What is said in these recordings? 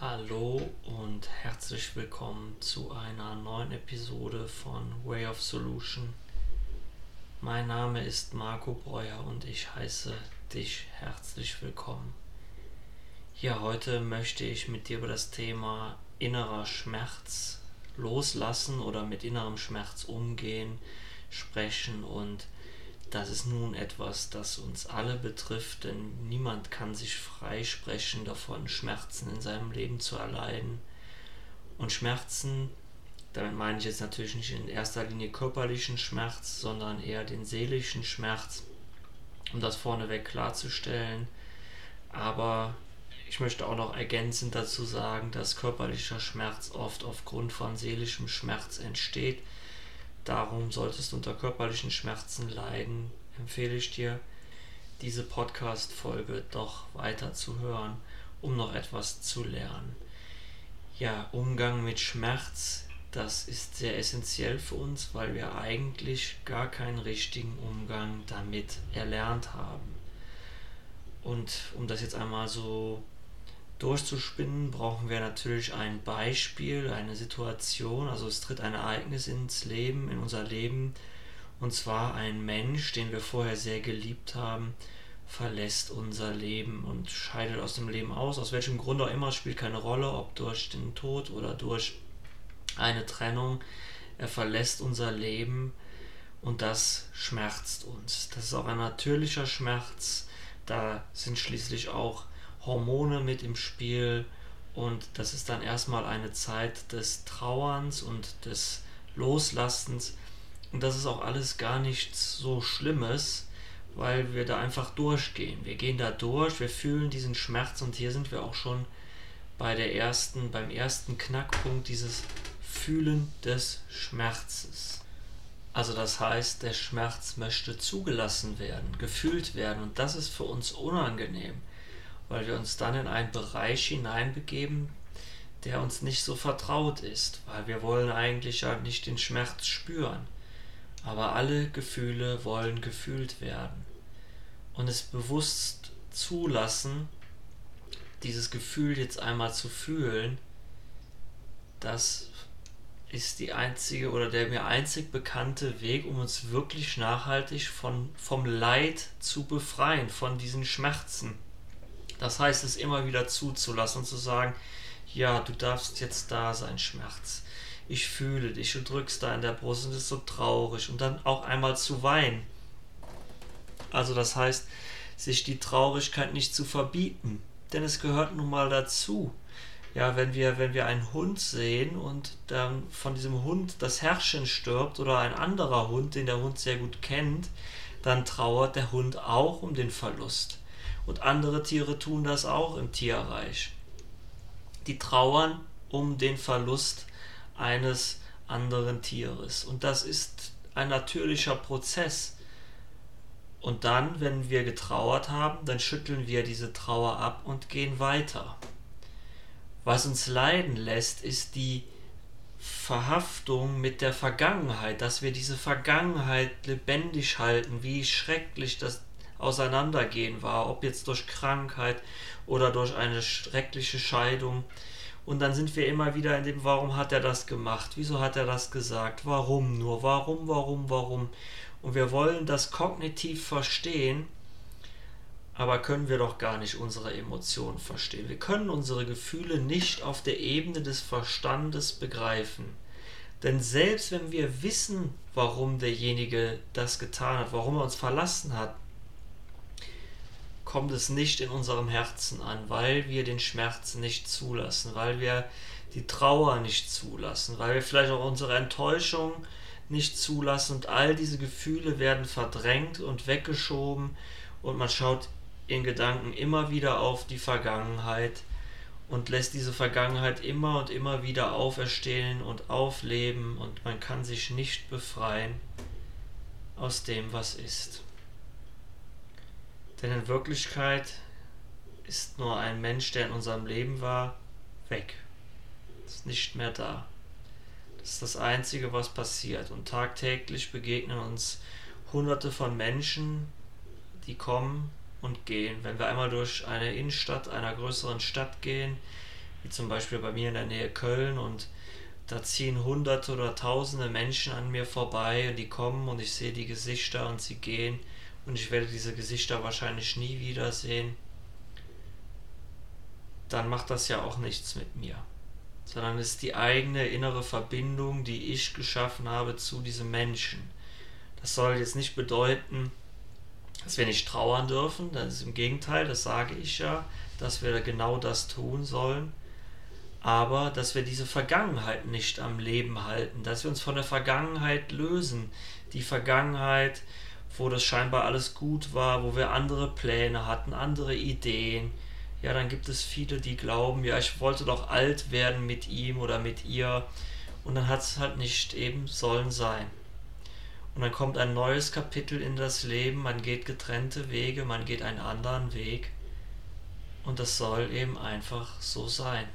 Hallo und herzlich willkommen zu einer neuen Episode von Way of Solution. Mein Name ist Marco Breuer und ich heiße dich herzlich willkommen. Ja, heute möchte ich mit dir über das Thema innerer Schmerz loslassen oder mit innerem Schmerz umgehen sprechen und das ist nun etwas, das uns alle betrifft, denn niemand kann sich freisprechen davon, Schmerzen in seinem Leben zu erleiden. Und Schmerzen, damit meine ich jetzt natürlich nicht in erster Linie körperlichen Schmerz, sondern eher den seelischen Schmerz, um das vorneweg klarzustellen. Aber ich möchte auch noch ergänzend dazu sagen, dass körperlicher Schmerz oft aufgrund von seelischem Schmerz entsteht Darum solltest du unter körperlichen Schmerzen leiden, empfehle ich dir, diese Podcast-Folge doch weiter zu hören, um noch etwas zu lernen. Ja, Umgang mit Schmerz, das ist sehr essentiell für uns, weil wir eigentlich gar keinen richtigen Umgang damit erlernt haben. Und um das jetzt einmal so durchzuspinnen, brauchen wir natürlich ein Beispiel, eine Situation. Also es tritt ein Ereignis ins Leben, in unser Leben. Und zwar ein Mensch, den wir vorher sehr geliebt haben, verlässt unser Leben und scheidet aus dem Leben aus. Aus welchem Grund auch immer, spielt keine Rolle, ob durch den Tod oder durch eine Trennung. Er verlässt unser Leben und das schmerzt uns. Das ist auch ein natürlicher Schmerz. Da sind schließlich auch Hormone mit im Spiel und das ist dann erstmal eine Zeit des Trauerns und des Loslassens und das ist auch alles gar nichts so Schlimmes, weil wir da einfach durchgehen. Wir gehen da durch, wir fühlen diesen Schmerz und hier sind wir auch schon bei der ersten, beim ersten Knackpunkt dieses Fühlen des Schmerzes. Also das heißt, der Schmerz möchte zugelassen werden, gefühlt werden und das ist für uns unangenehm weil wir uns dann in einen Bereich hineinbegeben, der uns nicht so vertraut ist, weil wir wollen eigentlich ja nicht den Schmerz spüren. Aber alle Gefühle wollen gefühlt werden. Und es bewusst zulassen, dieses Gefühl jetzt einmal zu fühlen, das ist die einzige oder der mir einzig bekannte Weg, um uns wirklich nachhaltig von, vom Leid zu befreien, von diesen Schmerzen. Das heißt, es immer wieder zuzulassen und zu sagen, ja, du darfst jetzt da sein, Schmerz. Ich fühle dich, du drückst da in der Brust und es ist so traurig. Und dann auch einmal zu weinen. Also das heißt, sich die Traurigkeit nicht zu verbieten. Denn es gehört nun mal dazu. Ja, wenn wir, wenn wir einen Hund sehen und dann von diesem Hund das Herrchen stirbt oder ein anderer Hund, den der Hund sehr gut kennt, dann trauert der Hund auch um den Verlust. Und andere Tiere tun das auch im Tierreich. Die trauern um den Verlust eines anderen Tieres. Und das ist ein natürlicher Prozess. Und dann, wenn wir getrauert haben, dann schütteln wir diese Trauer ab und gehen weiter. Was uns leiden lässt, ist die Verhaftung mit der Vergangenheit, dass wir diese Vergangenheit lebendig halten, wie schrecklich das Auseinandergehen war, ob jetzt durch Krankheit oder durch eine schreckliche Scheidung. Und dann sind wir immer wieder in dem, warum hat er das gemacht? Wieso hat er das gesagt? Warum nur? Warum, warum, warum? Und wir wollen das kognitiv verstehen, aber können wir doch gar nicht unsere Emotionen verstehen. Wir können unsere Gefühle nicht auf der Ebene des Verstandes begreifen. Denn selbst wenn wir wissen, warum derjenige das getan hat, warum er uns verlassen hat, kommt es nicht in unserem Herzen an, weil wir den Schmerz nicht zulassen, weil wir die Trauer nicht zulassen, weil wir vielleicht auch unsere Enttäuschung nicht zulassen und all diese Gefühle werden verdrängt und weggeschoben und man schaut in Gedanken immer wieder auf die Vergangenheit und lässt diese Vergangenheit immer und immer wieder auferstehen und aufleben und man kann sich nicht befreien aus dem, was ist. Denn in Wirklichkeit ist nur ein Mensch, der in unserem Leben war, weg. Ist nicht mehr da. Das ist das Einzige, was passiert. Und tagtäglich begegnen uns Hunderte von Menschen, die kommen und gehen. Wenn wir einmal durch eine Innenstadt einer größeren Stadt gehen, wie zum Beispiel bei mir in der Nähe Köln und da ziehen hunderte oder tausende Menschen an mir vorbei und die kommen und ich sehe die Gesichter und sie gehen und ich werde diese Gesichter wahrscheinlich nie wiedersehen, dann macht das ja auch nichts mit mir. Sondern es ist die eigene innere Verbindung, die ich geschaffen habe zu diesem Menschen. Das soll jetzt nicht bedeuten, dass wir nicht trauern dürfen, das ist im Gegenteil, das sage ich ja, dass wir genau das tun sollen aber dass wir diese Vergangenheit nicht am Leben halten, dass wir uns von der Vergangenheit lösen. Die Vergangenheit, wo das scheinbar alles gut war, wo wir andere Pläne hatten, andere Ideen. Ja, dann gibt es viele, die glauben, ja, ich wollte doch alt werden mit ihm oder mit ihr. Und dann hat es halt nicht eben sollen sein. Und dann kommt ein neues Kapitel in das Leben, man geht getrennte Wege, man geht einen anderen Weg. Und das soll eben einfach so sein.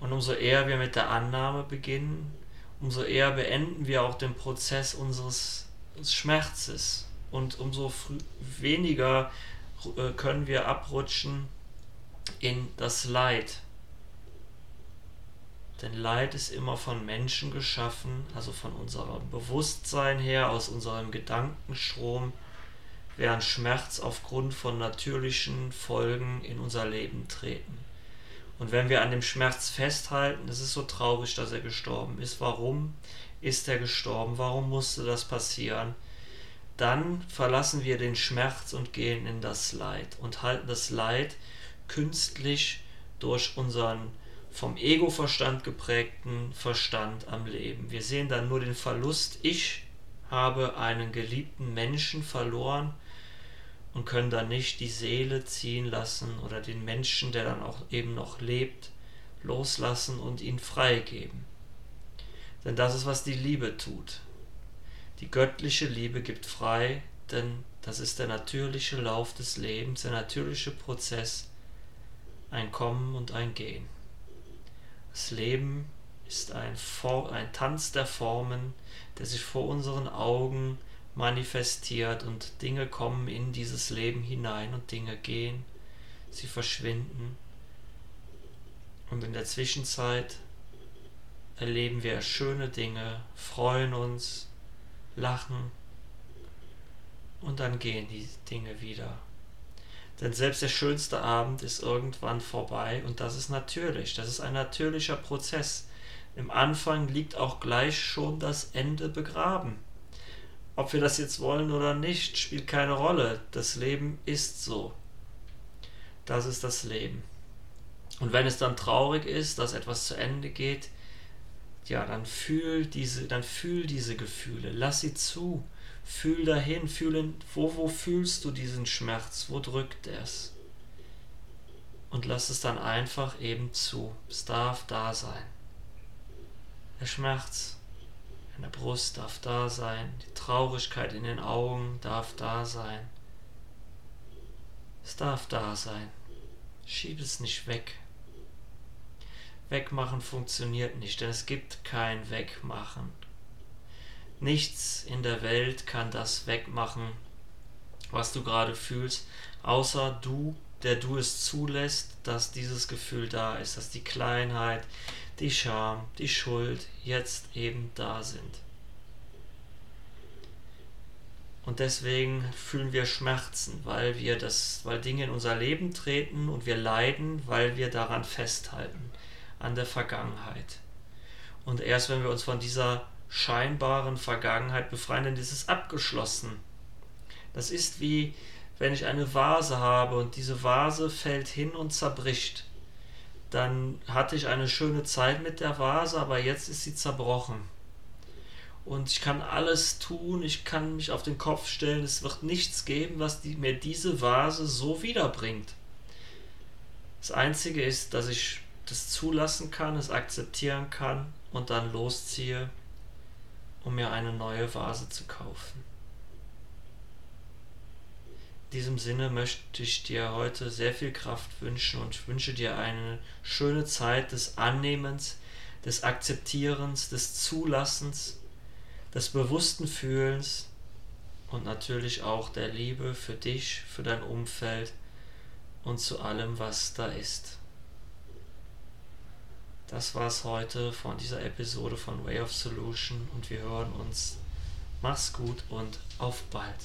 Und umso eher wir mit der Annahme beginnen, umso eher beenden wir auch den Prozess unseres Schmerzes. Und umso weniger äh, können wir abrutschen in das Leid. Denn Leid ist immer von Menschen geschaffen, also von unserem Bewusstsein her, aus unserem Gedankenstrom, während Schmerz aufgrund von natürlichen Folgen in unser Leben treten. Und wenn wir an dem Schmerz festhalten, es ist so traurig, dass er gestorben ist. Warum ist er gestorben? Warum musste das passieren? Dann verlassen wir den Schmerz und gehen in das Leid und halten das Leid künstlich durch unseren vom Ego-Verstand geprägten Verstand am Leben. Wir sehen dann nur den Verlust. Ich habe einen geliebten Menschen verloren und können dann nicht die Seele ziehen lassen oder den Menschen, der dann auch eben noch lebt, loslassen und ihn freigeben. Denn das ist, was die Liebe tut. Die göttliche Liebe gibt frei, denn das ist der natürliche Lauf des Lebens, der natürliche Prozess, ein Kommen und ein Gehen. Das Leben ist ein, ein Tanz der Formen, der sich vor unseren Augen manifestiert und Dinge kommen in dieses Leben hinein und Dinge gehen, sie verschwinden. Und in der Zwischenzeit erleben wir schöne Dinge, freuen uns, lachen und dann gehen die Dinge wieder. Denn selbst der schönste Abend ist irgendwann vorbei und das ist natürlich, das ist ein natürlicher Prozess. Im Anfang liegt auch gleich schon das Ende begraben. Ob wir das jetzt wollen oder nicht, spielt keine Rolle. Das Leben ist so. Das ist das Leben. Und wenn es dann traurig ist, dass etwas zu Ende geht, ja, dann fühl diese, dann fühl diese Gefühle, lass sie zu, fühl dahin, fühl wo, wo fühlst du diesen Schmerz, wo drückt es? Und lass es dann einfach eben zu. Es darf da sein. Der Schmerz, in der Brust darf da sein, die Traurigkeit in den Augen darf da sein. Es darf da sein. Schieb es nicht weg. Wegmachen funktioniert nicht, denn es gibt kein Wegmachen. Nichts in der Welt kann das wegmachen, was du gerade fühlst, außer du, der du es zulässt, dass dieses Gefühl da ist, dass die Kleinheit, die Scham, die Schuld jetzt eben da sind. Und deswegen fühlen wir Schmerzen, weil wir das, weil Dinge in unser Leben treten und wir leiden, weil wir daran festhalten, an der Vergangenheit. Und erst wenn wir uns von dieser scheinbaren Vergangenheit befreien, dann ist es abgeschlossen. Das ist wie wenn ich eine Vase habe und diese Vase fällt hin und zerbricht dann hatte ich eine schöne Zeit mit der Vase, aber jetzt ist sie zerbrochen. Und ich kann alles tun, ich kann mich auf den Kopf stellen, es wird nichts geben, was die, mir diese Vase so wiederbringt. Das Einzige ist, dass ich das zulassen kann, es akzeptieren kann und dann losziehe, um mir eine neue Vase zu kaufen. In diesem Sinne möchte ich dir heute sehr viel Kraft wünschen und wünsche dir eine schöne Zeit des Annehmens, des Akzeptierens, des Zulassens, des bewussten Fühlens und natürlich auch der Liebe für dich, für dein Umfeld und zu allem, was da ist. Das war's heute von dieser Episode von Way of Solution und wir hören uns. Mach's gut und auf bald.